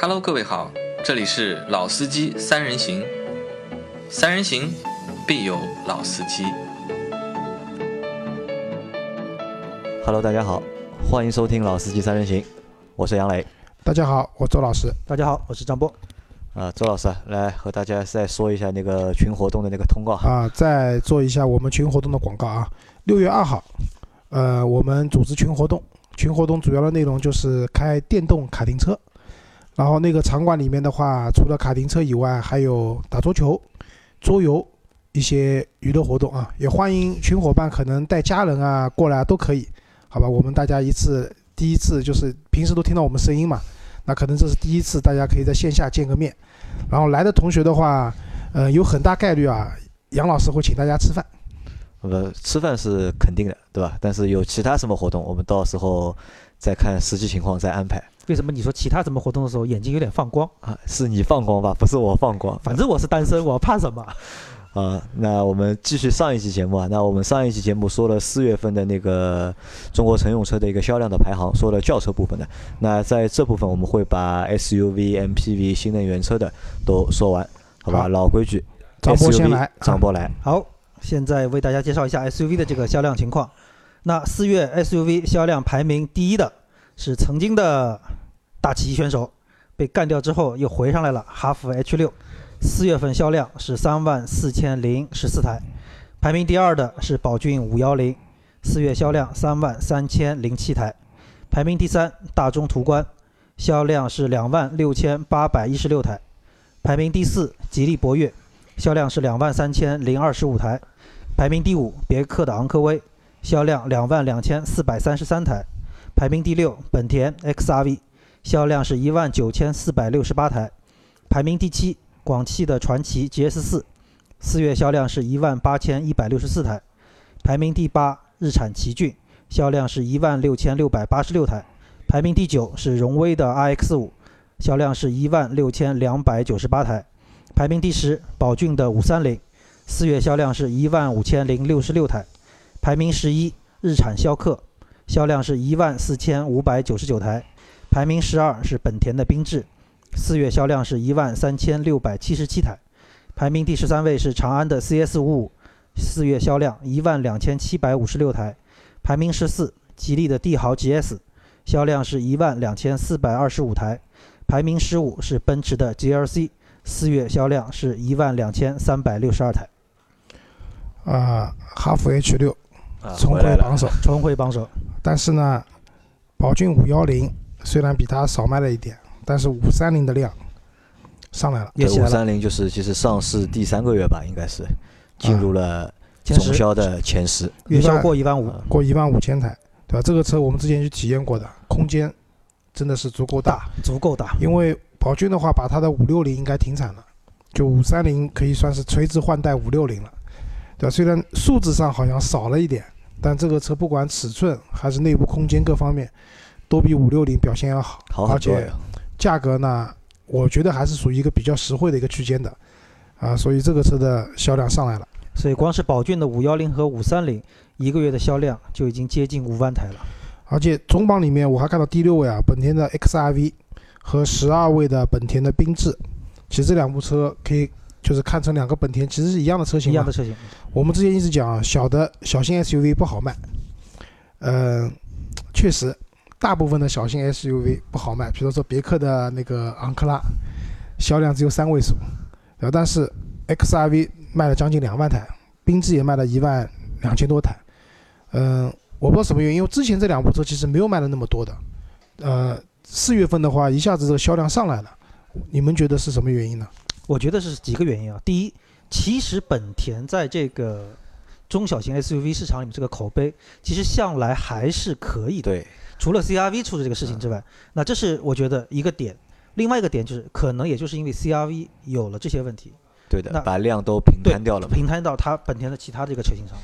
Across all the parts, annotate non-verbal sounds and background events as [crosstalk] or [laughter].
Hello，各位好，这里是老司机三人行，三人行必有老司机。Hello，大家好，欢迎收听《老司机三人行》，我是杨磊。大家好，我周老师。大家好，我是张波。啊，周老师来和大家再说一下那个群活动的那个通告。啊，再做一下我们群活动的广告啊。六月二号，呃，我们组织群活动，群活动主要的内容就是开电动卡丁车，然后那个场馆里面的话，除了卡丁车以外，还有打桌球、桌游一些娱乐活动啊。也欢迎群伙伴可能带家人啊过来啊都可以，好吧？我们大家一次第一次就是平时都听到我们声音嘛，那可能这是第一次，大家可以在线下见个面。然后来的同学的话，呃，有很大概率啊，杨老师会请大家吃饭。呃，吃饭是肯定的，对吧？但是有其他什么活动，我们到时候再看实际情况再安排。为什么你说其他什么活动的时候眼睛有点放光？啊，是你放光吧，不是我放光。反正我是单身，我怕什么？[laughs] 啊，那我们继续上一期节目啊。那我们上一期节目说了四月份的那个中国乘用车的一个销量的排行，说了轿车部分的。那在这部分我们会把 SUV、MPV、新能源车的都说完，好吧？好老规矩，张波先来，张波来。好，现在为大家介绍一下 SUV 的这个销量情况。那四月 SUV 销量排名第一的是曾经的大旗选手，被干掉之后又回上来了，哈弗 H 六，四月份销量是三万四千零十四台。排名第二的是宝骏五幺零，四月销量三万三千零七台。排名第三，大众途观，销量是两万六千八百一十六台。排名第四，吉利博越，销量是两万三千零二十五台。排名第五，别克的昂科威，销量两万两千四百三十三台。排名第六，本田 XRV，销量是一万九千四百六十八台。排名第七，广汽的传祺 GS 四，四月销量是一万八千一百六十四台。排名第八，日产奇骏，销量是一万六千六百八十六台。排名第九是荣威的 RX 五，销量是一万六千两百九十八台。排名第十，宝骏的五三零，四月销量是一万五千零六十六台。排名十一，日产逍客，销量是一万四千五百九十九台。排名十二是本田的缤智，四月销量是一万三千六百七十七台。排名第十三位是长安的 CS 五五，四月销量一万两千七百五十六台。排名十四，吉利的帝豪 GS，销量是一万两千四百二十五台。排名十五是奔驰的 GLC，四月销量是一万两千三百六十二台，啊、哈弗 H 六啊，重回榜首，重回榜首。但是呢，宝骏五幺零虽然比它少卖了一点，但是五三零的量上来了。对，也起来了，五三零就是其实上市第三个月吧，应该是进入了前十总销的前十。月销过一万五，啊过一万五千台，对吧？这个车我们之前去体验过的，空间真的是足够大。足够大。因为宝骏的话，把它的五六零应该停产了，就五三零可以算是垂直换代五六零了，对吧？虽然数字上好像少了一点，但这个车不管尺寸还是内部空间各方面，都比五六零表现要好，而且。价格呢，我觉得还是属于一个比较实惠的一个区间的，啊，所以这个车的销量上来了。所以光是宝骏的五幺零和五三零一个月的销量就已经接近五万台了。而且总榜里面我还看到第六位啊，本田的 XRV 和十二位的本田的缤智，其实这两部车可以就是看成两个本田，其实是一样的车型一样的车型，我们之前一直讲啊，小的小型 SUV 不好卖，嗯、确实，大部分的小型 SUV 不好卖，比如说别克的那个昂克拉，销量只有三位数，然后？但是 XRV 卖了将近两万台，缤智也卖了一万两千多台，嗯、我不知道什么原因，因为之前这两部车其实没有卖的那么多的，呃，四月份的话一下子这个销量上来了，你们觉得是什么原因呢？我觉得是几个原因啊。第一，其实本田在这个中小型 SUV 市场里面这个口碑，其实向来还是可以的。对，除了 CRV 出的这个事情之外，那这是我觉得一个点。另外一个点就是，可能也就是因为 CRV 有了这些问题，对的那，把量都平摊掉了。平摊到它本田的其他这个车型上。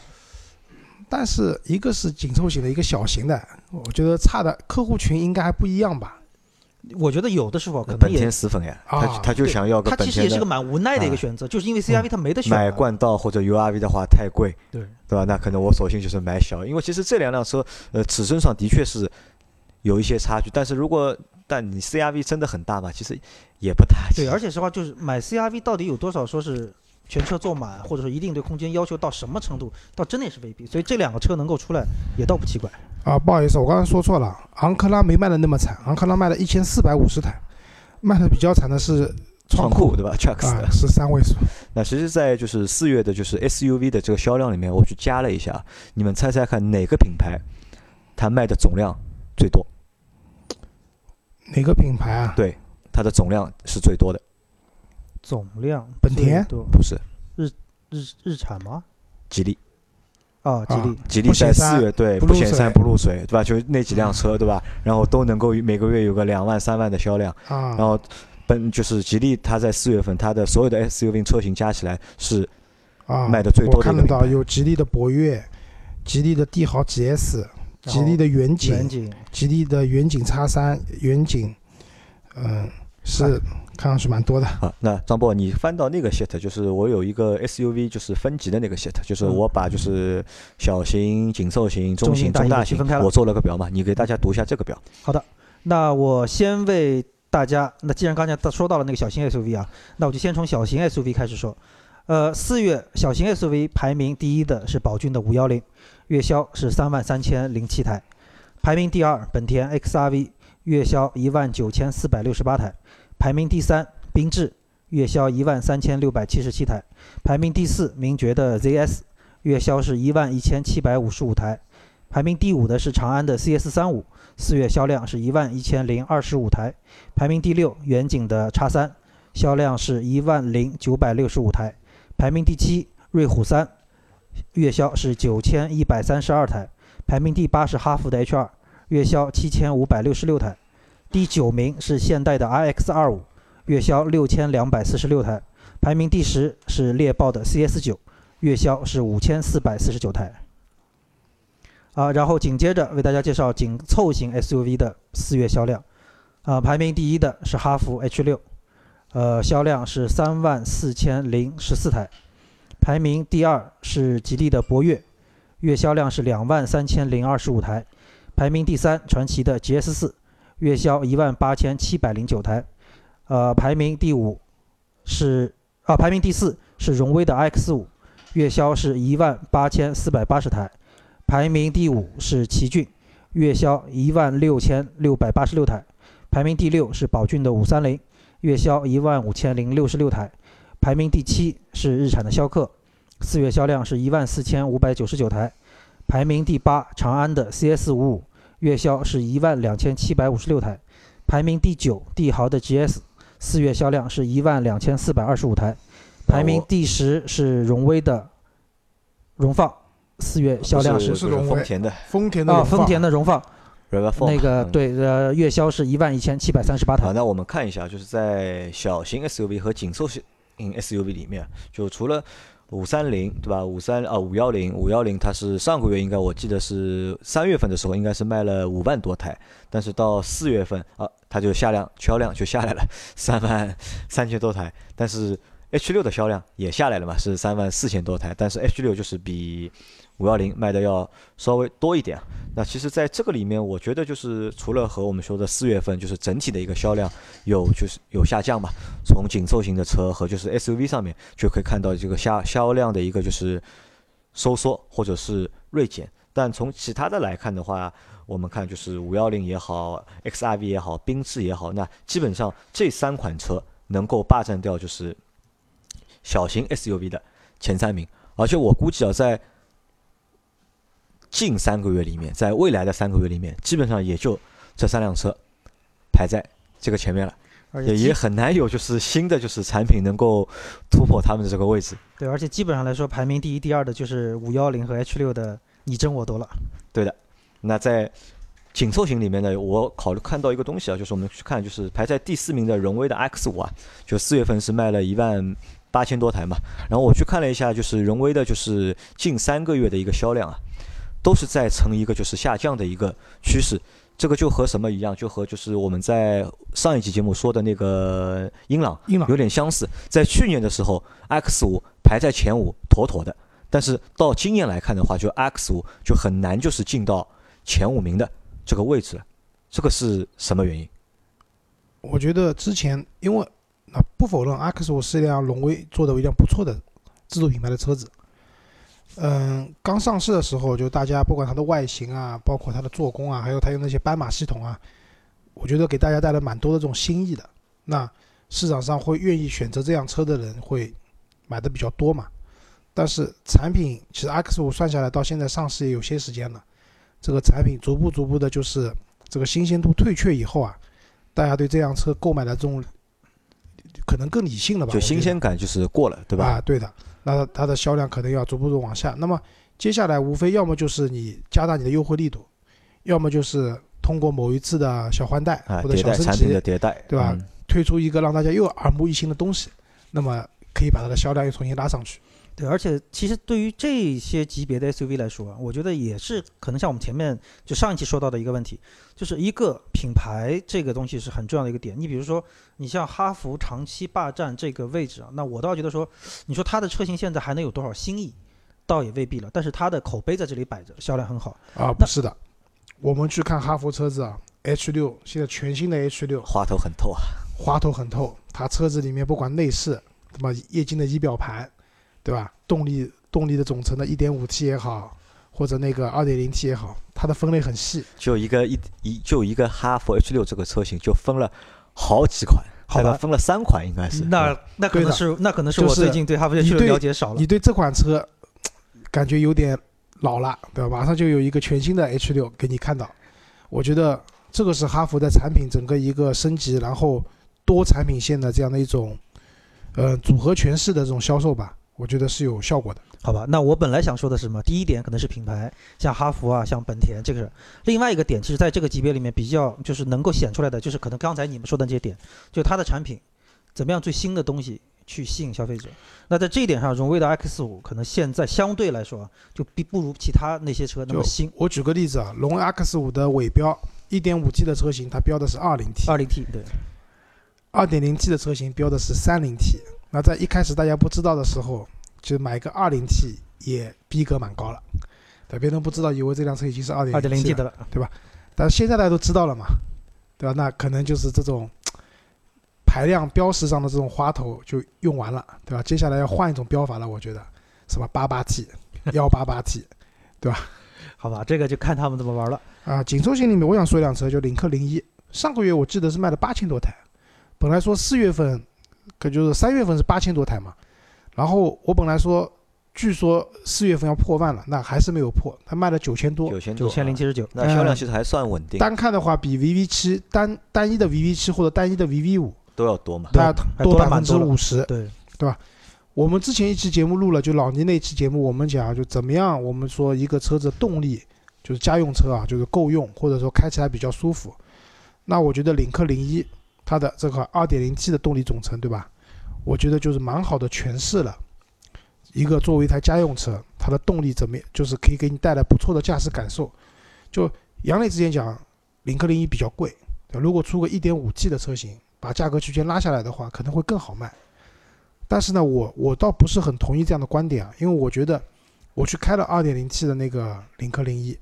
但是一个是紧凑型的，一个小型的，我觉得差的客户群应该还不一样吧？我觉得有的时候可能本也田死粉呀，啊他他就想要个他。其实也是个蛮无奈的一个啊选择，就是因为 CRV 它没得选买了。冠道或者 URV 的话太贵，对对吧？那可能我索性就是买小，因为其实这两辆车，呃，尺寸上的确是有一些差距。但是如果但你 CRV 真的很大嘛？其实也不大。对，而且实话就是买 CRV 到底有多少说是全车坐满，或者说一定对空间要求到什么程度，倒真的也是未必。所以这两个车能够出来也倒不奇怪。啊，不好意思，我刚刚说错了，昂克拉没卖的那么惨，昂克拉卖了一千四百五十台，卖的比较惨的是创酷对吧啊，是三位数。那其实，在就是四月的，就是 SUV 的这个销量里面，我去加了一下，你们猜猜看哪个品牌它卖的总量最多？哪个品牌啊？对，它的总量是最多的。总量本田不是日日日产吗？吉利，啊，吉利啊吉利在四月对不显山不露水，对吧？就那几辆车，对吧？然后都能够每个月有个两万三万的销量，啊然，后本就是吉利，它在四月份它的所有的 SUV 车型加起来是啊，卖的最多的我看得到一个有吉利的博越、吉利的帝豪 GS、吉利的远景、远景吉利的远景叉三、远景，嗯，是看上去蛮多的。啊，那张波，你翻到那个 sheet，就是我有一个 SUV 就是分级的那个 sheet，就是嗯我把就是小型、紧凑型、中型、中大型分开，了我做了个表嘛，你给大家读一下这个表。好的那我先为大家，那既然刚才说到了那个小型 SUV 啊，那我就先从小型 SUV 开始说。呃，四月小型 SUV 排名第一的是宝骏的五幺零，月销是三万三千零七台；排名第二本田 XRV，月销一万九千四百六十八台；排名第三缤智，月销一万三千六百七十七台；排名第四名爵的 ZS，月销是一万一千七百五十五台；排名第五的是长安的 CS 三五。四月销量是一万一千零二十五台，排名第六，远景的叉三，销量是一万零九百六十五台，排名第七，瑞虎三，月销是九千一百三十二台，排名第八是哈弗的 H 二，月销七千五百六十六台，第九名是现代的 iX 二五，月销六千两百四十六台，排名第十是猎豹的 CS 九，月销是五千四百四十九台。啊，然后紧接着为大家介绍紧凑型 SUV 的四月销量，啊，排名第一的是哈弗 H 六，呃，销量是三万四千零十四台，排名第二是吉利的博越，月销量是两万三千零二十五台，排名第三传祺的 GS 四，月销一万八千七百零九台，呃，排名第五是啊，排名第四是荣威的 iX 五，月销是一万八千四百八十台。排名第五是奇骏，月销一万六千六百八十六台；排名第六是宝骏的五三零，月销一万五千零六十六台；排名第七是日产的逍客，四月销量是一万四千五百九十九台；排名第八长安的 CS 五五，月销是一万两千七百五十六台；排名第九帝豪的 GS，四月销量是一万两千四百二十五台；排名第十是荣威的荣放。四月销量是是丰田的丰田的啊，丰田的荣放那个嗯对呃月销是一万一千七百三十八好，台。那我们看一下，就是在小型 SUV 和紧凑型 SUV 里面，就除了五三零对吧？五三啊五幺零五幺零，它是上个月应该我记得是三月份的时候应该是卖了五万多台，但是到四月份啊，它就下量销量就下来了三万三千多台，但是 H 六的销量也下来了嘛，是三万四千多台，但是 H 六就是比五幺零卖的要稍微多一点。那其实在这个里面，我觉得就是除了和我们说的四月份就是整体的一个销量有就是有下降嘛，从紧凑型的车和就是 SUV 上面就可以看到这个销销量的一个就是收缩或者是锐减。但从其他的来看的话，我们看就是五幺零也好，XRV 也好，缤智也好，那基本上这三款车能够霸占掉就是小型 SUV 的前三名，而且我估计啊，在近三个月里面，在未来的三个月里面，基本上也就这三辆车排在这个前面了，也也很难有就是新的就是产品能够突破他们的这个位置。对，而且基本上来说，排名第一、第二的就是五幺零和 H 六的你争我夺了。对的那在紧凑型里面呢，我考虑看到一个东西啊，就是我们去看，就是排在第四名的荣威的 X 五啊，就四月份是卖了一万八千多台嘛。然后我去看了一下，就是荣威的，就是近三个月的一个销量啊，都是在呈一个就是下降的一个趋势。这个就和什么一样？就和就是我们在上一期节目说的那个英朗英朗有点相似。在去年的时候，X 五排在前五，妥妥的。但是到今年来看的话，就 X 五就很难就是进到前五名的这个位置了。这个是什么原因？我觉得之前因为啊，不否认 X 五是一辆荣威做的一辆不错的自主品牌的车子。嗯，刚上市的时候，就大家不管它的外形啊，包括它的做工啊，还有它用那些斑马系统啊，我觉得给大家带来蛮多的这种新意的。那市场上会愿意选择这辆车的人会买的比较多嘛？但是产品其实 X 五算下来到现在上市也有些时间了，这个产品逐步逐步的就是这个新鲜度退却以后啊，大家对这辆车购买的这种可能更理性了吧？就新鲜感就是过了，对吧？啊，对的，那它的销量可能要逐步的往下。那么接下来无非要么就是你加大你的优惠力度，要么就是通过某一次的小换代啊，或者小升迭代产品的级，迭代，对吧嗯推出一个让大家又耳目一新的东西，那么可以把它的销量又重新拉上去。对，而且其实对于这些级别的 SUV 来说啊，我觉得也是可能像我们前面就上一期说到的一个问题，就是一个品牌这个东西是很重要的一个点。你比如说，你像哈弗长期霸占这个位置啊，那我倒觉得说，你说它的车型现在还能有多少新意，倒也未必了。但是它的口碑在这里摆着，销量很好。啊，不是的，我们去看哈弗车子啊，H 六现在全新的 H 六花头很透啊，花头很透，它车子里面不管内饰，什么液晶的仪表盘，对吧？动力动力的总成的 1.5T 也好，或者那个 2.0T 也好，它的分类很细。就一个一一就一个哈弗 H 六这个车型就分了好几款，好吧分了三款应该是。那那可能是那可能是我最近对哈弗 H 六你对了解少了你。对这款车感觉有点老了，对吧？马上就有一个全新的 H 六给你看到，我觉得这个是哈弗的产品整个一个升级，然后多产品线的这样的一种，呃，组合拳式的这种销售吧，我觉得是有效果的。好吧，那我本来想说的是什么？第一点可能是品牌，像哈弗啊，像本田，这个是另外一个点。其实在这个级别里面比较就是能够显出来的，就是可能刚才你们说的这些点，就它的产品怎么样最新的东西去吸引消费者。那在这一点上，荣威的 X 五可能现在相对来说啊就比不如其他那些车那么新。我举个例子啊，荣威 X 五的尾标 1.5T 的车型，它标的是 20T，20T 对，2.0T 的车型标的是 30T。那在一开始大家不知道的时候，就买个 20T 也逼格蛮高了，对，别人不知道以为这辆车已经是 2.0T 二点零 T 了对吧。但是现在大家都知道了嘛，对吧？那可能就是这种排量标识上的这种花头就用完了，对吧？接下来要换一种标法了，我觉得什么 88T、188T 对吧好吧，这个就看他们怎么玩了。啊。紧凑型里面，我想说一辆车，就领克零一，上个月我记得是卖了八千多台，本来说四月份，可就是三月份是八千多台嘛，然后我本来说。据说四月份要破万了，那还是没有破，它卖了九千多，九千多，九千零七十九，那销量其实还算稳定，单看的话比 VV 七单单一的 VV 七或者单一的 VV 五都要多嘛。它还多百分之。五十。对对吧，我们之前一期节目录了，就老倪那期节目，我们讲就怎么样，我们说一个车子动力就是家用车啊，就是够用，或者说开起来比较舒服。那我觉得领克零一它的这个 2.0T 的动力总成，对吧？我觉得就是蛮好的诠释了一个作为一台家用车，它的动力怎么样，就是可以给你带来不错的驾驶感受。就杨磊之前讲，领克零一比较贵，如果出个 1.5T 的车型，把价格区间拉下来的话，可能会更好卖。但是呢，我我倒不是很同意这样的观点啊，因为我觉得我去开了 2.0T 的那个领克零一，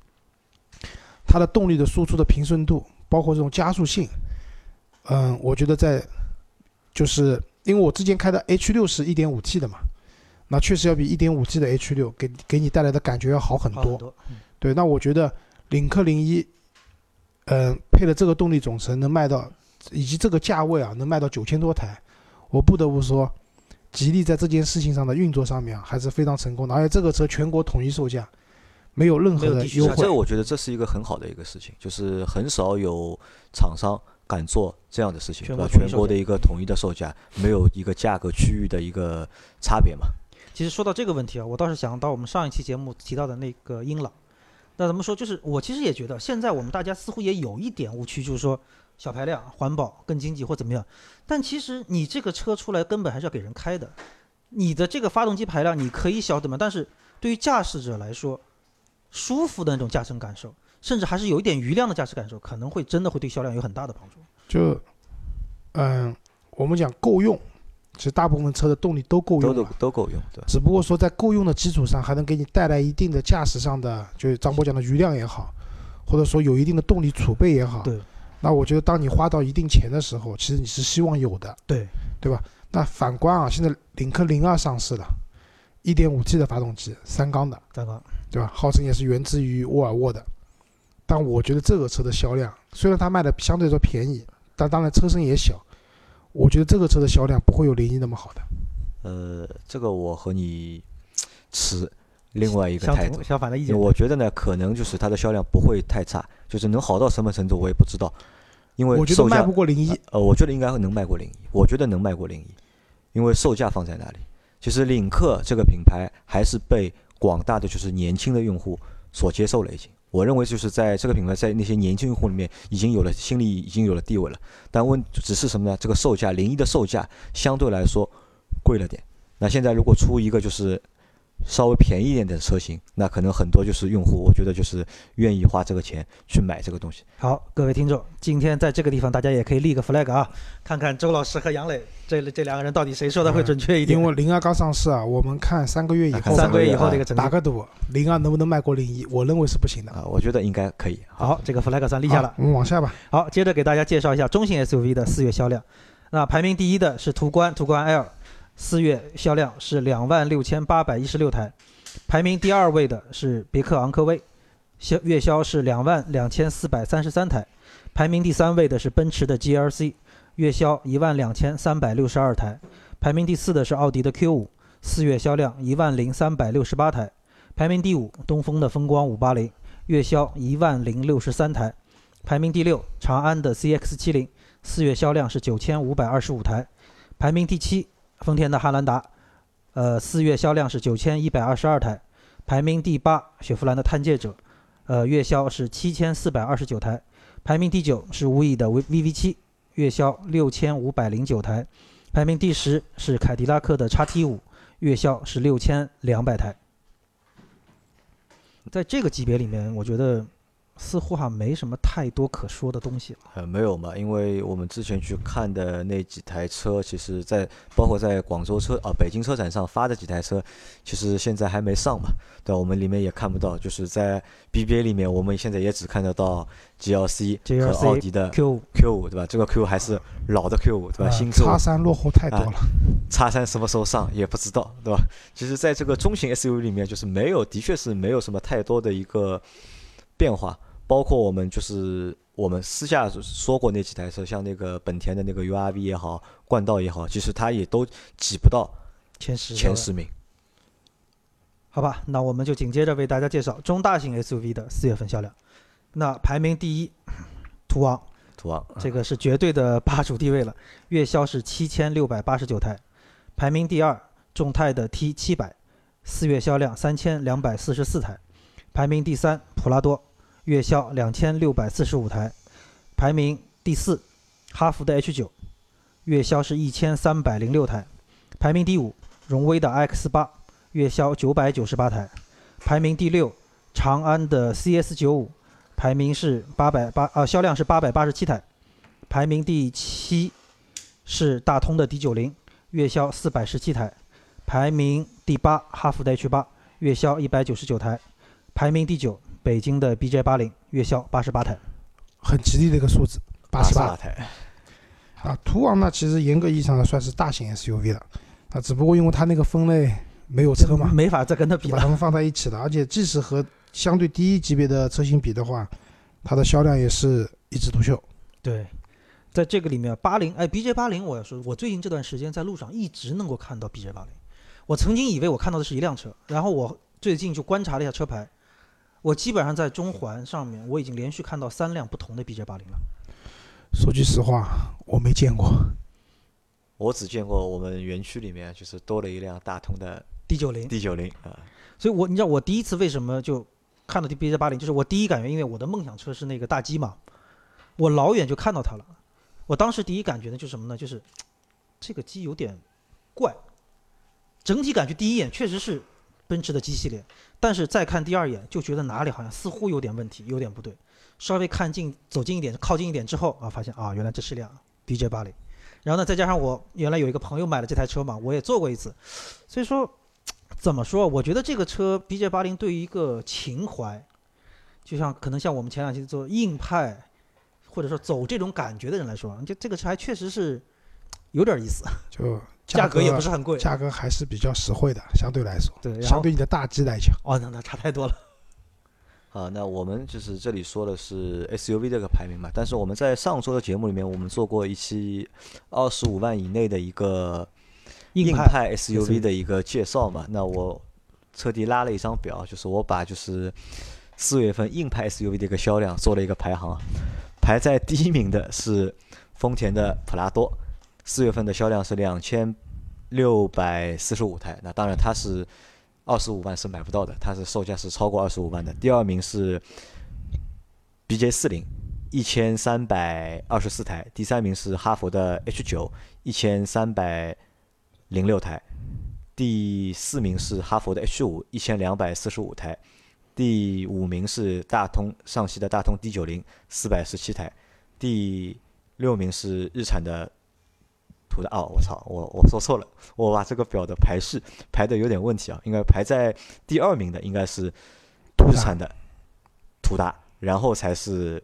它的动力的输出的平顺度，包括这种加速性，嗯，我觉得在就是因为我之前开的 H 六是 1.5T 的嘛，那确实要比 1.5T 的 H 六给给你带来的感觉要好很多。很多。嗯对，那我觉得领克零一，嗯，配了这个动力总成能卖到，以及这个价位啊，能卖到九千多台，我不得不说，吉利在这件事情上的运作上面啊，还是非常成功的，而且这个车全国统一售价，没有任何的优惠这个。我觉得这是一个很好的一个事情，就是很少有厂商敢做这样的事情，对吧？全国全国的一个统一的售价，没有一个价格区域的一个差别嘛。其实说到这个问题啊，我倒是想到我们上一期节目提到的那个英朗。那怎么说？就是我其实也觉得，现在我们大家似乎也有一点误区，就是说小排量、环保、更经济或怎么样。但其实你这个车出来根本还是要给人开的，你的这个发动机排量你可以小怎么？但是对于驾驶者来说，舒服的那种驾乘感受，甚至还是有一点余量的驾驶感受，可能会真的会对销量有很大的帮助。就，嗯，我们讲够用，其实大部分车的动力都够用都。都够用，对？只不过说在够用的基础上，还能给你带来一定的驾驶上的，就是张波讲的余量也好，或者说有一定的动力储备也好，对，那我觉得当你花到一定钱的时候，其实你是希望有的，对对吧？那反观啊，现在领克零二上市了一点五 T 的发动机，三缸的，三缸，对吧？号称也是源自于沃尔沃的，但我觉得这个车的销量，虽然它卖的相对来说便宜，但当然车身也小，我觉得这个车的销量不会有零一那么好的。呃，这个我和你持另外一个态度，相反的意见。我觉得呢，可能就是它的销量不会太差，就是能好到什么程度我也不知道，因为我觉得卖不过零一，呃，我觉得应该能卖过零一，我觉得能卖过零一，因为售价放在那里。其实领克这个品牌还是被广大的就是年轻的用户所接受了，已经。我认为就是在这个品牌在那些年轻用户里面已经有了心里已经有了地位了，但问只是什么呢？这个售价零一的售价相对来说贵了点。那现在如果出一个就是稍微便宜一点的车型，那可能很多就是用户，我觉得就是愿意花这个钱去买这个东西。好，各位听众，今天在这个地方大家也可以立个 flag 啊，看看周老师和杨磊这这两个人到底谁说的会准确一点。因为零二刚上市啊，我们看三个月以后三三个月以后啊这个成绩。打个赌，零二能不能卖过零一？我认为是不行的。啊，我觉得应该可以。好，这个 flag 算立下了。我们往下吧。好，接着给大家介绍一下中型 SUV 的四月销量。那排名第一的是途观，途观 L，四月销量是两万六千八百一十六台。排名第二位的是别克昂科威，销月销是两万两千四百三十三台。排名第三位的是奔驰的 GLC，月销一万两千三百六十二台。排名第四的是奥迪的 Q5，四月销量一万零三百六十八台。排名第五，东风的风光580，月销一万零六十三台。排名第六，长安的 CX-70，四月销量是九千五百二十五台。排名第七，丰田的汉兰达，呃，四月销量是九千一百二十二台。排名第八，雪佛兰的探界者，呃，月销是七千四百二十九台。排名第九是无蚁的 V VV7，月销六千五百零九台。排名第十是凯迪拉克的 XT5，月销是六千两百台。在这个级别里面，我觉得似乎哈没什么太多可说的东西了。呃，没有嘛，因为我们之前去看的那几台车，其实在包括在广州车啊、北京车展上发的几台车，其实现在还没上嘛，对吧？我们里面也看不到，就是在 BBA 里面，我们现在也只看得到 GLC 和奥迪的 Q5 Q 五，对吧？这个 Q 还是老的 Q 五，对吧？啊新车叉三落后太多了。叉三什么时候上也不知道，对吧？其实，在这个中型 SUV 里面，就是没有，的确是没有什么太多的一个变化。包括我们就是我们私下说过那几台车，像那个本田的那个 URV 也好，冠道也好，其实它也都挤不到前十前十名。好吧，那我们就紧接着为大家介绍中大型 SUV 的四月份销量。那排名第一，途昂，途昂，这个是绝对的霸主地位了，月销是七千六百八十九台。排名第二，众泰的 T 七百，四月销量三千两百四十四台。排名第三，普拉多，月销两千六百四十五台。排名第四，哈弗的 H 九，月销是一千三百零六台。排名第五，荣威的 X 八，月销九百九十八台。排名第六，长安的 CS 九五，排名是八百八啊，销量是八百八十七台。排名第七是大通的 D 九零，月销四百十七台。排名第八，哈弗的 H 八，月销一百九十九台。排名第九，北京的 BJ 八零，月销八十八台。很吉利的一个数字，八十八台，啊。途昂呢，其实严格意义上呢算是大型 SUV 了，啊，只不过因为它那个分类没有车嘛，没法再跟它比了。把它们放在一起了。而且即使和相对低级别的车型比的话，它的销量也是一枝独秀。对，在这个里面，八零哎，BJ 八零，我要说，我最近这段时间在路上一直能够看到 BJ 八零。我曾经以为我看到的是一辆车，然后我最近就观察了一下车牌，我基本上在中环上面，我已经连续看到三辆不同的 BJ 八零了。说句实话，我没见过。我只见过我们园区里面就是多了一辆大通的 D 九零，D 九零啊，所以我你知道我第一次为什么就看到 BJ 八零，就是我第一感觉，因为我的梦想车是那个大 G 嘛，我老远就看到它了。我当时第一感觉呢，就是什么呢？就是这个机有点怪，整体感觉第一眼确实是奔驰的 G 系列，但是再看第二眼就觉得哪里好像似乎有点问题，有点不对。稍微看近走近一点，靠近一点之后啊，发现啊，原来这是辆 BJ 八零。然后呢，再加上我原来有一个朋友买了这台车嘛，我也坐过一次，所以说怎么说？我觉得这个车 BJ 八零对于一个情怀，就像可能像我们前两期做硬派，或者说走这种感觉的人来说，这这个车还确实是有点意思，就价格也不是很贵。价格还是比较实惠的，相对来说，对，相对你的大 G 来讲，哦，那那差太多了。啊，那我们就是这里说的是 SUV 这个排名嘛，但是我们在上周的节目里面，我们做过一期二十五万以内的一个硬派 SUV 的一个介绍嘛。那我特地拉了一张表，就是我把就是四月份硬派 SUV 的一个销量做了一个排行，排在第一名的是丰田的普拉多，四月份的销量是两千六百四十五台。那当然它是。二十五万是买不到的，它是售价是超过二十五万的。第二名是 BJ 四零，一千三百二十四台。第三名是哈弗的 H 九，一千三百零六台。第四名是哈弗的 H 五，一千两百四十五台。第五名是大通上汽的大通 D 九零，四百十七台。第六名是日产的。图的哦，我操，我我说错了，我把这个表的排序排的有点问题啊，应该排在第二名的应该是日产的途达，然后才是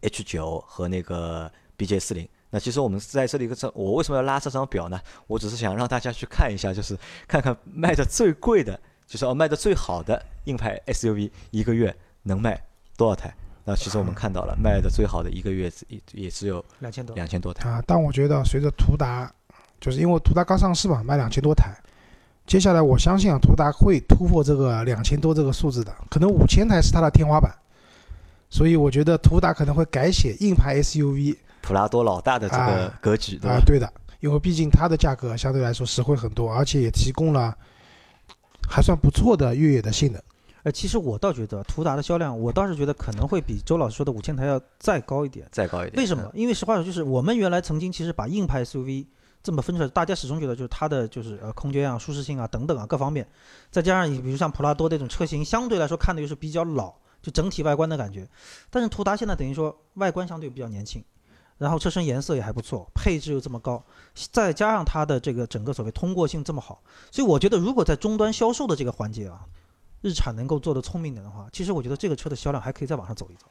H 九和那个 BJ 四零。那其实我们在这里个这，我为什么要拉这张表呢？我只是想让大家去看一下，就是看看卖的最贵的，就是哦卖的最好的硬派 SUV 一个月能卖多少台。那其实我们看到了，卖的最好的一个月也也只有两千多两千多台啊。但我觉得随着途达，就是因为途达刚上市嘛，卖两千多台，接下来我相信啊，途达会突破这个两千多这个数字的，可能五千台是它的天花板。所以我觉得途达可能会改写硬派 SUV 普拉多老大的这个格局，对吧？对的，因为毕竟它的价格相对来说实惠很多，而且也提供了还算不错的越野的性能。呃，其实我倒觉得途达的销量，我倒是觉得可能会比周老师说的五千台要再高一点，再高一点。为什么？因为实话说，就是我们原来曾经其实把硬派 SUV 这么分出来，大家始终觉得就是它的就是呃空间啊、舒适性啊等等啊各方面，再加上你比如像普拉多这种车型，相对来说看的又是比较老，就整体外观的感觉。但是途达现在等于说外观相对比较年轻，然后车身颜色也还不错，配置又这么高，再加上它的这个整个所谓通过性这么好，所以我觉得如果在终端销售的这个环节啊。日产能够做的聪明点的话，其实我觉得这个车的销量还可以再往上走一走。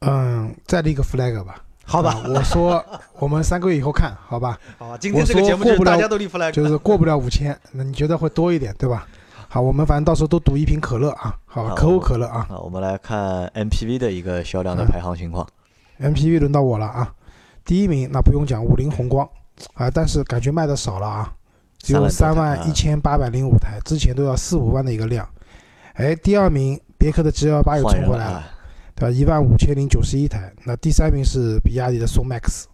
嗯，再立个 flag 吧。[laughs] 好吧，我说我们三个月以后看好吧。[laughs] 好吧，今天这个节目就是大家都立 flag，就是过不了五千，那你觉得会多一点对吧？好，我们反正到时候都赌一瓶可乐啊，好，可口可乐啊。好，我们来看 MPV 的一个销量的排行情况。MPV 轮到我了啊，第一名那不用讲，五菱宏光啊，但是感觉卖的少了啊。只有三万一千八百零五台，之前都要四五万的一个量。哎，第二名别克的 G L 八又冲过来了，对吧？一万五千零九十一台。那第三名是比亚迪的宋 MAX，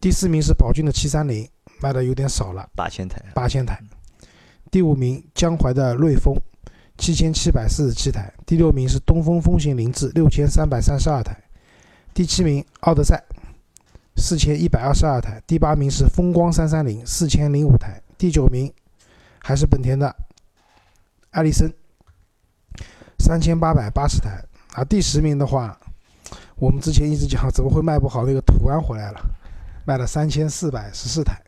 第四名是宝骏的七三零，卖的有点少了，八千台。八千台。第五名江淮的瑞风，七千七百四十七台。第六名是东风风行凌志，六千三百三十二台。第七名奥德赛。四千一百二十二台，第八名是风光三三零，四千零五台，第九名还是本田的艾力绅，三千八百八十台啊。第十名的话，我们之前一直讲怎么会卖不好，那个途安回来了，卖了三千四百十四台，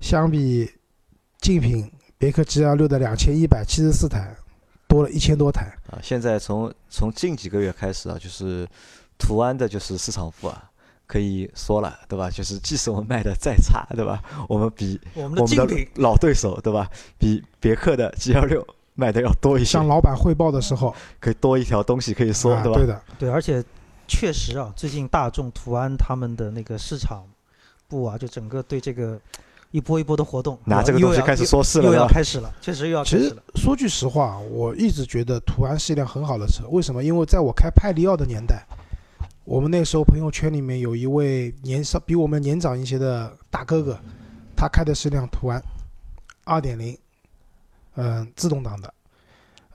相比竞品别克 GL 六的两千一百七十四台，多了一千多台啊。现在从从近几个月开始啊，就是途安的就是市场部啊。可以说了，对吧？就是即使我们卖的再差，对吧？[laughs] 我们比我们的老对手，对吧？比别克的 G L 六卖的要多一些。向老板汇报的时候，可以多一条东西可以说，对吧？对的，对。而且确实啊，最近大众、途安他们的那个市场部啊，就整个对这个一波一波的活动，拿这个东西开始说事了，又要开始了，确实又要开始了。其实说句实话，我一直觉得途安是一辆很好的车。为什么？因为在我开派利奥的年代。我们那时候朋友圈里面有一位年少比我们年长一些的大哥哥，他开的是辆途安，二点零，嗯，自动挡的，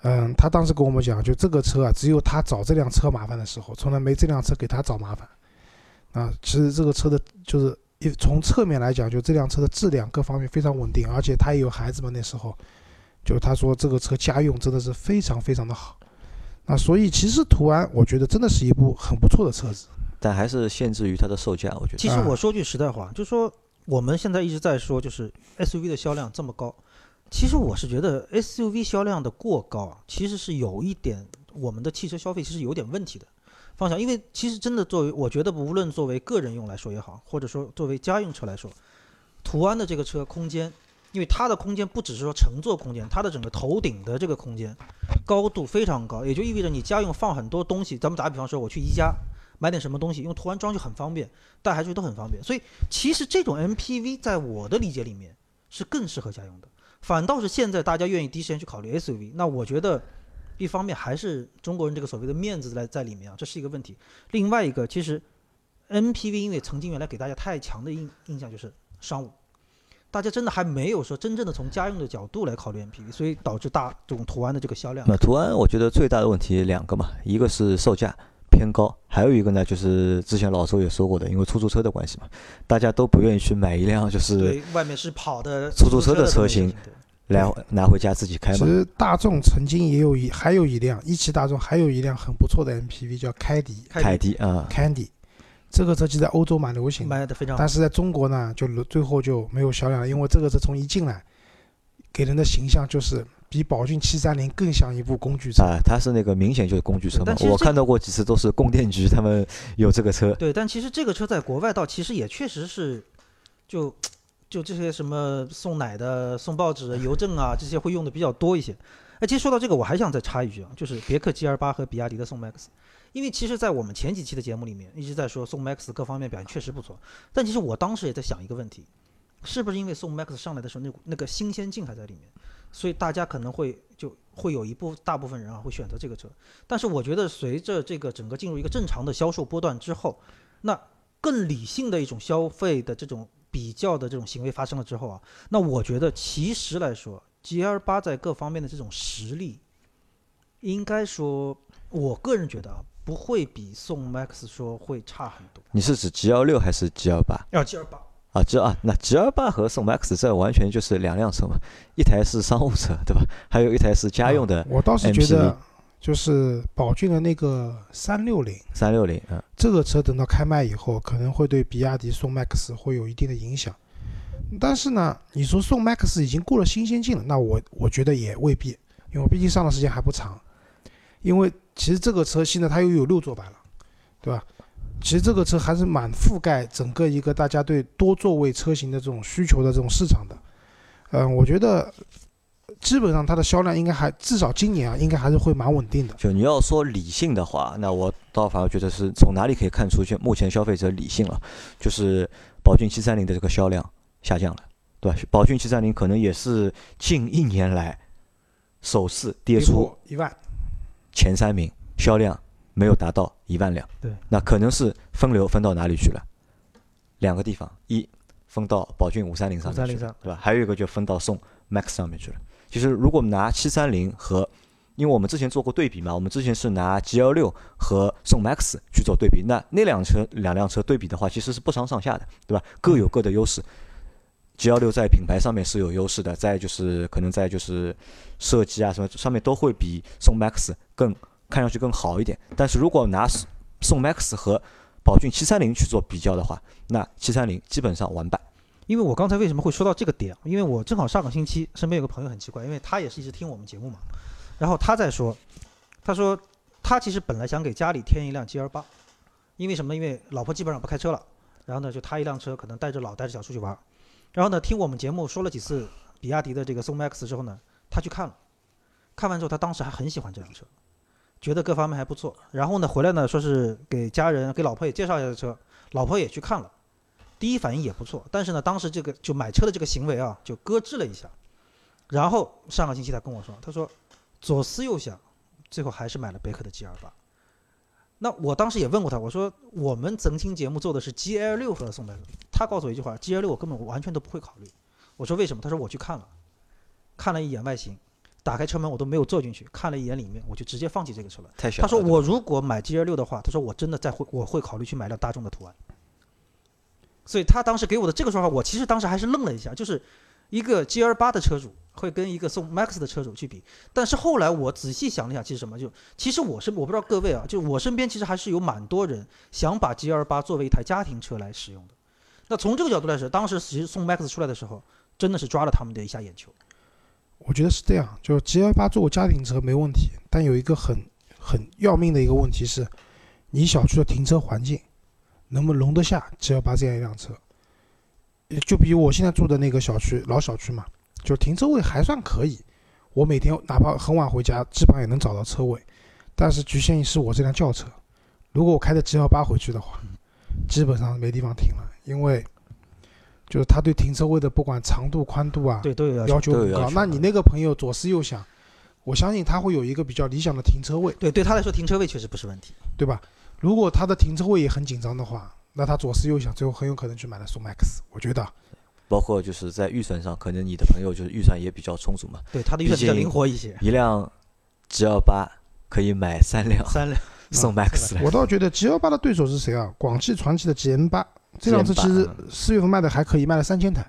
嗯，他当时跟我们讲，就这个车啊，只有他找这辆车麻烦的时候，从来没这辆车给他找麻烦。啊，其实这个车的，就是一从侧面来讲，就这辆车的质量各方面非常稳定，而且他也有孩子嘛，那时候，就他说这个车家用真的是非常非常的好。啊，所以其实途安，我觉得真的是一部很不错的车子，但还是限制于它的售价。我觉得，其实我说句实在话，就是说我们现在一直在说，就是 SUV 的销量这么高，其实我是觉得 SUV 销量的过高啊，其实是有一点我们的汽车消费其实有点问题的。方向，因为其实真的作为我觉得无论作为个人用来说也好，或者说作为家用车来说，途安的这个车空间，因为它的空间不只是说乘坐空间，它的整个头顶的这个空间高度非常高，也就意味着你家用放很多东西，咱们打比方说我去宜家买点什么东西，用途安装就很方便，带孩子都很方便，所以其实这种 MPV 在我的理解里面是更适合家用的，反倒是现在大家愿意第一时间去考虑 SUV，那我觉得。一方面还是中国人这个所谓的面子在在里面啊，这是一个问题。另外一个，其实 MPV 因为曾经原来给大家太强的印印象就是商务，大家真的还没有说真正的从家用的角度来考虑 MPV，所以导致大这种途安的这个销量。那途安我觉得最大的问题两个嘛，一个是售价偏高，还有一个呢就是之前老周也说过的，因为出租车的关系嘛，大家都不愿意去买一辆就是外面是跑的出租车的车型。来拿回家自己开嘛。其实大众曾经也有一还有一辆一汽大众还有一辆很不错的 MPV 叫凯迪。凯迪啊，Candy，这个车其实在欧洲蛮流行，卖的非常。但是在中国呢，就最后就没有销量了，因为这个车从一进来，给人的形象就是比宝骏七三零更像一部工具车啊。它是那个明显就是工具车嘛。我看到过几次都是供电局他们有这个车。对，但其实这个车在国外倒其实也确实是，就。就这些什么送奶的、送报纸、邮政啊，这些会用的比较多一些。哎，其实说到这个，我还想再插一句啊，就是别克 GL 八和比亚迪的宋 MAX，因为其实，在我们前几期的节目里面一直在说宋 MAX 各方面表现确实不错，但其实我当时也在想一个问题，是不是因为宋 MAX 上来的时候那那个新鲜劲还在里面，所以大家可能会就会有一部大部分人啊会选择这个车。但是我觉得随着这个整个进入一个正常的销售波段之后，那更理性的一种消费的这种。比较的这种行为发生了之后啊，那我觉得其实来说，G L 八在各方面的这种实力，应该说，我个人觉得啊，不会比宋 MAX 说会差很多。你是指 G L 六还是 G L 八？要 G L 八啊，G 啊，那 G 二八和宋 MAX 这完全就是两辆车嘛，一台是商务车，对吧？[laughs] 还有一台是家用的。我倒是觉得。就是宝骏的那个三六零，三六零，嗯，这个车等到开卖以后，可能会对比亚迪宋 MAX 会有一定的影响。但是呢，你说宋 MAX 已经过了新鲜劲了，那我我觉得也未必，因为毕竟上的时间还不长。因为其实这个车现在它又有六座版了，对吧？其实这个车还是蛮覆盖整个一个大家对多座位车型的这种需求的这种市场的。嗯，我觉得。基本上它的销量应该还至少今年啊，应该还是会蛮稳定的。就你要说理性的话，那我倒反而觉得是从哪里可以看出就目前消费者理性了，就是宝骏七三零的这个销量下降了，对吧？宝骏七三零可能也是近一年来首次跌出一万前三名，销量没有达到一万辆。对，那可能是分流分到哪里去了？两个地方，一分到宝骏五三零上面去了，对吧？还有一个就分到宋 MAX 上面去了。其实，如果拿七三零和，因为我们之前做过对比嘛，我们之前是拿 G L 六和宋 MAX 去做对比，那那辆车两辆车对比的话，其实是不相上下的，对吧？各有各的优势。G 幺六在品牌上面是有优势的，在就是可能在就是设计啊什么上面都会比宋 MAX 更看上去更好一点。但是如果拿宋 MAX 和宝骏七三零去做比较的话，那七三零基本上完败。因为我刚才为什么会说到这个点？因为我正好上个星期身边有个朋友很奇怪，因为他也是一直听我们节目嘛，然后他在说，他说他其实本来想给家里添一辆 G L 八，因为什么？因为老婆基本上不开车了，然后呢就他一辆车，可能带着老带着小出去玩，然后呢听我们节目说了几次比亚迪的这个宋 MAX 之后呢，他去看了，看完之后他当时还很喜欢这辆车，觉得各方面还不错，然后呢回来呢说是给家人给老婆也介绍一下这车，老婆也去看了。第一反应也不错，但是呢，当时这个就买车的这个行为啊，就搁置了一下。然后上个星期他跟我说，他说左思右想，最后还是买了别克的 G L 八。那我当时也问过他，我说我们曾经节目做的是 G L 六和宋 MAX，他告诉我一句话，G L 六我根本完全都不会考虑。我说为什么？他说我去看了，看了一眼外形，打开车门我都没有坐进去，看了一眼里面，我就直接放弃这个车了。太了。他说我如果买 G L 六的话，他说我真的在会我会考虑去买辆大众的途安。所以他当时给我的这个说法，我其实当时还是愣了一下，就是一个 G L 八的车主会跟一个宋 MAX 的车主去比，但是后来我仔细想了想，其实什么就其实我是我不知道各位啊，就我身边其实还是有蛮多人想把 G L 八作为一台家庭车来使用的。那从这个角度来说，当时其实宋 MAX 出来的时候，真的是抓了他们的一下眼球。我觉得是这样，就是 G L 八作为家庭车没问题，但有一个很很要命的一个问题是，你小区的停车环境能不能容得下 G L 八这样一辆车？呃就比如我现在住的那个小区，老小区嘛，就停车位还算可以，我每天哪怕很晚回家，基本上也能找到车位。但是局限于是我这辆轿车，如果我开着 G 幺八回去的话，基本上没地方停了，因为就是他对停车位的不管长度、宽度啊，对都有要要求。很高。那你那个朋友左思右想，我相信他会有一个比较理想的停车位，对，对他来说停车位确实不是问题。对吧？如果他的停车位也很紧张的话，那他左思右想，最后很有可能去买了宋 MAX。我觉得包括就是在预算上，可能你的朋友就是预算也比较充足嘛，对他的预算比较灵活一些，一辆 G 幺八可以买三辆三辆。[laughs] 宋啊 MAX 来。我倒觉得 G 幺八的对手是谁啊？广汽传祺的 GM 八，这辆车其实嗯四月份卖的还可以，卖了三千台，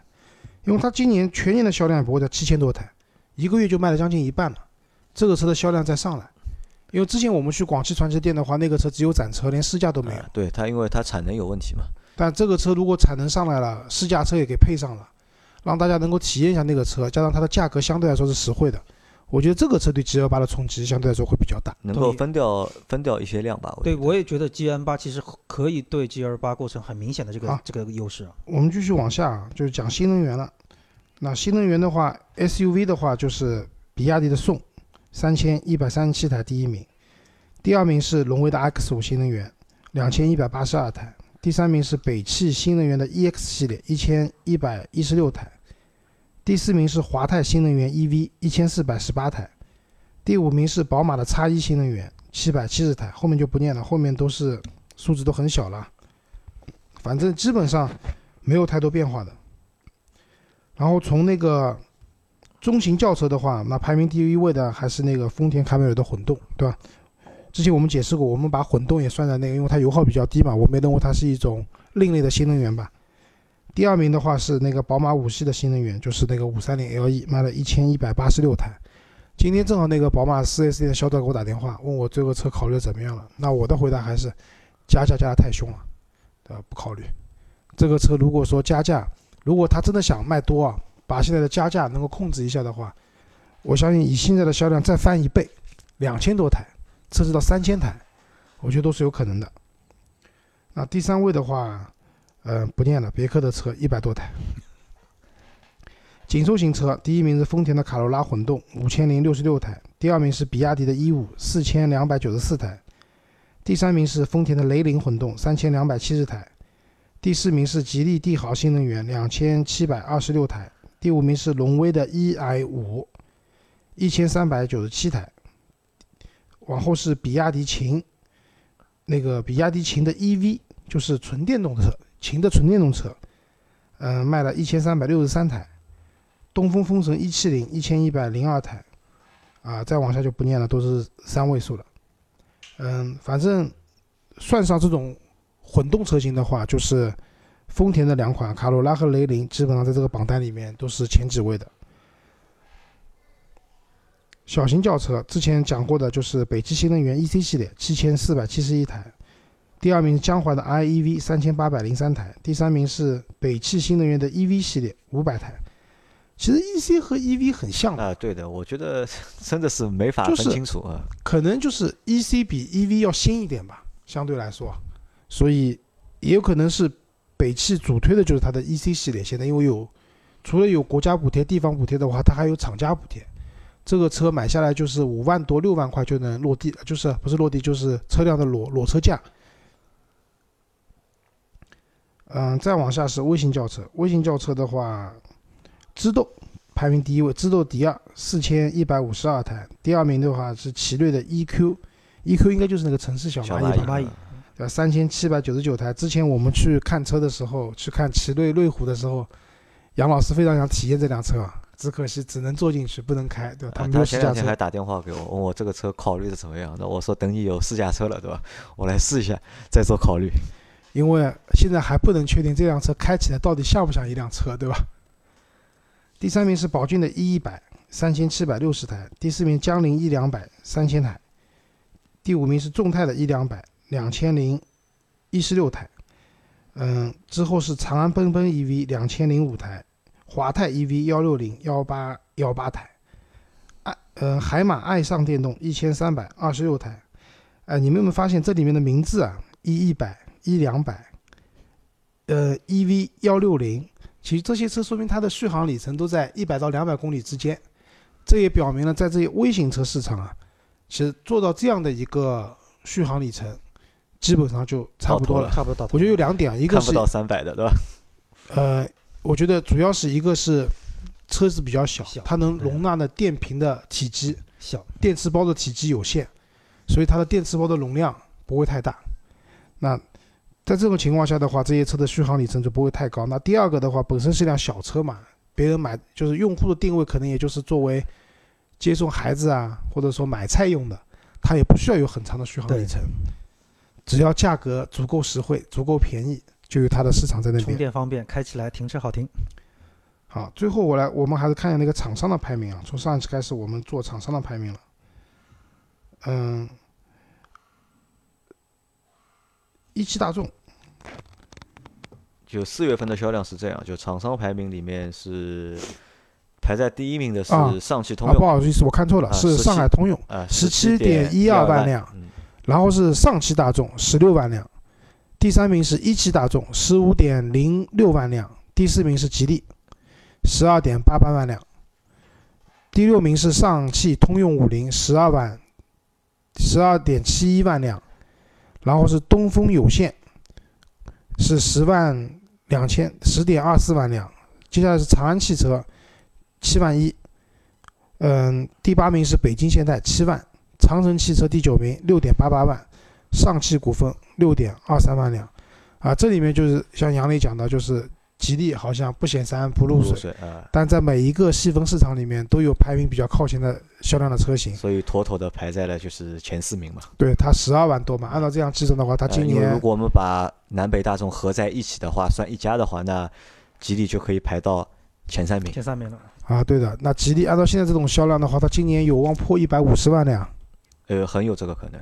因为它今年全年的销量也不会在七千多台，一个月就卖了将近一半了。这个车的销量再上来，因为之前我们去广汽传祺店的话，那个车只有展车，连试驾都没有。啊对它，因为它产能有问题嘛。但这个车如果产能上来了，试驾车也给配上了，让大家能够体验一下那个车，加上它的价格相对来说是实惠的，我觉得这个车对 G L 八的冲击相对来说会比较大。能够分掉分掉一些量吧。对，我也觉得 G N 八其实可以对 G 二八构成很明显的这个好这个优势啊。我们继续往下啊，就是讲新能源了。那新能源的话，SUV 的话就是比亚迪的宋，三千一百三十七台第一名，第二名是荣威的 X 五新能源，两千一百八十二台，第三名是北汽新能源的 EX 系列，一千一百一十六台，第四名是华泰新能源 EV，一千四百十八台，第五名是宝马的 X 一新能源，七百七十台，后面就不念了，后面都是数字都很小了，反正基本上没有太多变化的。然后从那个中型轿车的话，那排名第一位的还是那个丰田凯美瑞的混动，对吧？之前我们解释过，我们把混动也算在那个，因为它油耗比较低嘛，我们认为它是一种另类的新能源吧。第二名的话是那个宝马五系的新能源，就是那个五三零 LE，卖了一千一百八十六台。今天正好那个宝马四 S 店的销售给我打电话，问我这个车考虑怎么样了。那我的回答还是加价加的太凶了，对吧？不考虑。这个车如果说加价，如果他真的想卖多啊，把现在的加价能够控制一下的话，我相信以现在的销量再翻一倍，两千多台，测试到三千台，我觉得都是有可能的。那第三位的话，呃，不念了，别克的车一百多台。紧凑型车，第一名是丰田的卡罗拉混动，五千零六十六台；第二名是比亚迪的 E 五，四千两百九十四台；第三名是丰田的雷凌混动，三千两百七十台；第四名是吉利帝豪新能源，两千七百二十六台；第五名是荣威的 EI 五，一千三百九十七台；往后是比亚迪秦，那个比亚迪秦的 EV 就是纯电动车，秦的纯电动车，嗯、卖了一千三百六十三台。东风风神一七零一千一百零二台，啊，再往下就不念了，都是三位数了。嗯，反正算上这种混动车型的话，就是丰田的两款卡罗拉和雷凌，基本上在这个榜单里面都是前几位的。小型轿车之前讲过的就是北汽新能源 EC 系列七千四百七十一台，第二名是江淮的 iEV 三千八百零三台，第三名是北汽新能源的 EV 系列五百台。其实 EC 和 EV 很像的，啊，对的，我觉得 [laughs] 真的是没法分清楚啊。可能就是 EC 比 EV 要新一点吧，相对来说，所以也有可能是北汽主推的就是它的 EC 系列。现在因为有除了有国家补贴、地方补贴的话，它还有厂家补贴。这个车买下来就是五万多、六万块就能落地，就是不是落地就是车辆的裸裸车价。嗯，再往下是微型轿车，微型轿车的话，知豆排名第一位，知豆第二，四千一百五十二台。第二名的话是奇瑞的 EQ，EQ 应该就是那个城市小小蚂蚁吧，蚂蚁对吧？三千七百九十九台。之前我们去看车的时候，去看奇瑞瑞虎的时候，杨老师非常想体验这辆车，啊，只可惜只能坐进去不能开，对吧？啊他没有试驾车他前两天还。打电话给我，问我这个车考虑的怎么样。那我说等你有试驾车了，对吧？我来试一下，再做考虑。因为现在还不能确定这辆车开起来到底像不像一辆车，对吧？第三名是宝骏的 E 一百，三千七百六十台；第四名江铃 E 两百，三千台；第五名是众泰的 E 两百，两千零一十六台。嗯，之后是长安奔奔 EV 两千零五台，华泰 EV 幺六零幺八幺八台，爱呃海马爱上电动一千三百二十六台，哎，你们有没有发现这里面的名字啊？一一百、一两百，呃，EV 幺六零，其实这些车说明它的续航里程都在一百到两百公里之间。这也表明了，在这些微型车市场啊，其实做到这样的一个续航里程，基本上就差不多了。差不多到。我觉得有两点，一个是看不到三百的，对吧？呃，我觉得主要是一个是车子比较小，小它能容纳的电瓶的体积、小，电池包的体积有限，所以它的电池包的容量不会太大。那在这种情况下的话，这些车的续航里程就不会太高。那第二个的话，本身是辆小车嘛，别人买就是用户的定位可能也就是作为接送孩子啊，或者说买菜用的，它也不需要有很长的续航里程，只要价格足够实惠、足够便宜，就有它的市场在那充。电方便，开起来停车好停。好，最后我来，我们还是看一下那个厂商的排名啊。从上一期开始，我们做厂商的排名了。嗯，一汽大众，就四月份的销量是这样，就厂商排名里面是排在第一名的啊是上汽通啊，不好意思，我看错了，啊是上海通用，啊，17.12万万辆嗯然后是上汽大众十六万辆，第三名是一汽大众十五点零六万辆，第四名是吉利十二点八八万辆，第六名是上汽通用五菱十二万十二点七一万辆，然后是东风有限是十万两千十点二四万辆，接下来是长安汽车七万一，嗯，第八名是北京现代七万。长城汽车第九名，六点八八万；上汽股份六点二三万辆。啊，这里面就是像杨磊讲的，就是吉利好像不显山不露水，水啊，但在每一个细分市场里面都有排名比较靠前的销量的车型。所以妥妥的排在了就是前四名嘛。对，它十二万多嘛，按照这样计算的话，它今年如果我们把南北大众合在一起的话，算一家的话，那吉利就可以排到前三名。前三名了。啊，对的，那吉利按照现在这种销量的话，它今年有望破一百五十万辆呃，很有这个可能。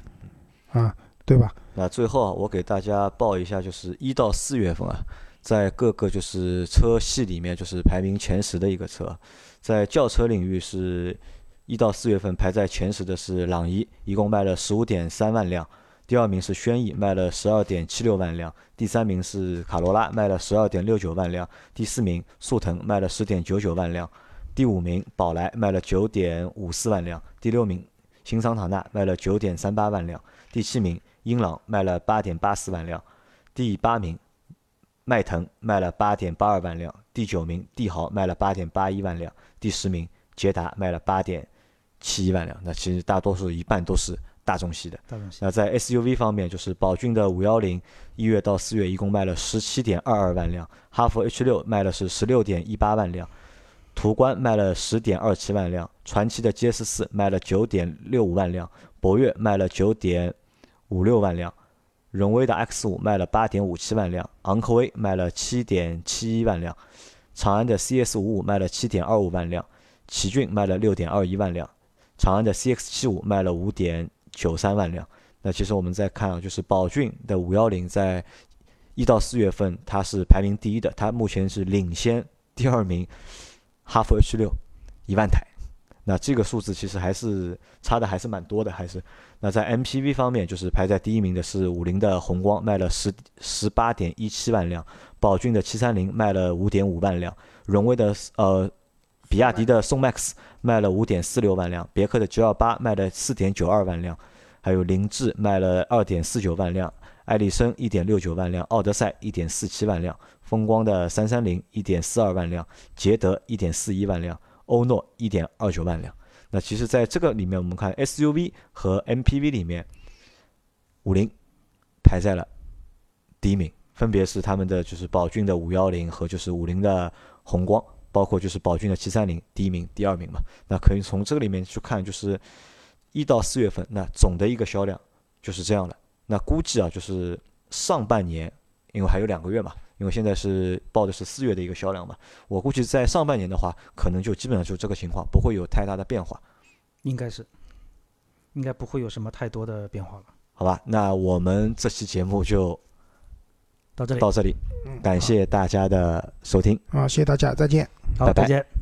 啊，对吧？那最后啊，我给大家报一下，就是一到四月份啊，在各个就是车系里面，就是排名前十的一个车，在轿车领域是一到四月份排在前十的是朗逸，一共卖了十五点三万辆；第二名是轩逸，卖了十二点七六万辆；第三名是卡罗拉，卖了十二点六九万辆；第四名速腾卖了十点九九万辆；第五名宝来卖了九点五四万辆；第六名新桑塔纳卖了九点三八万辆；第七名英朗卖了八点八四万辆，第八名迈腾卖了八点八二万辆，第九名帝豪卖了八点八一万辆，第十名捷达卖了八点七一万辆。那其实大多数一半都是大众系的。大众系那在 SUV 方面，就是宝骏的五幺零，一月到四月一共卖了十七点二二万辆，哈弗 H 六卖了是十六点一八万辆，途观卖了十点二七万辆，传祺的 GS 四卖了九点六五万辆，博越卖了九点五六万辆，荣威的 X 五卖了八点五七万辆，昂科威卖了七点七一万辆，长安的 CS 五五卖了七点二五万辆，奇骏卖了六点二一万辆，长安的 CX 七五卖了五点九三万辆。那其实我们再看啊，就是宝骏的五幺零在一到四月份它是排名第一的，它目前是领先第二名哈弗 H 六一万台。那这个数字其实还是差的还是蛮多的，还是那在 MPV 方面，就是排在第一名的是五菱的宏光，卖了十十八点一七万辆；宝骏的七三零卖了五点五万辆；荣威的呃比亚迪的宋 MAX 卖了五点四六万辆，别克的 G 二八卖了四点九二万辆，还有凌志卖了二点四九万辆，艾力绅一点六九万辆，奥德赛一点四七万辆，风光的三三零一点四二万辆，捷德一点四一万辆，欧诺一点二九万辆。那其实在这个里面，我们看 SUV 和 MPV 里面，五菱排在了第一名，分别是他们的就是宝骏的五幺零和就是五菱的宏光，包括就是宝骏的七三零，第一名、第二名嘛。那可以从这个里面去看，就是一到四月份，那总的一个销量就是这样的。那估计啊，就是上半年，因为还有两个月嘛，因为现在是报的是四月的一个销量嘛，我估计在上半年的话，可能就基本上就这个情况，不会有太大的变化。应该是，应该不会有什么太多的变化了。好吧，那我们这期节目就到这里，到这里，嗯感谢大家的收听。啊，谢谢大家，再见。好，拜拜再见。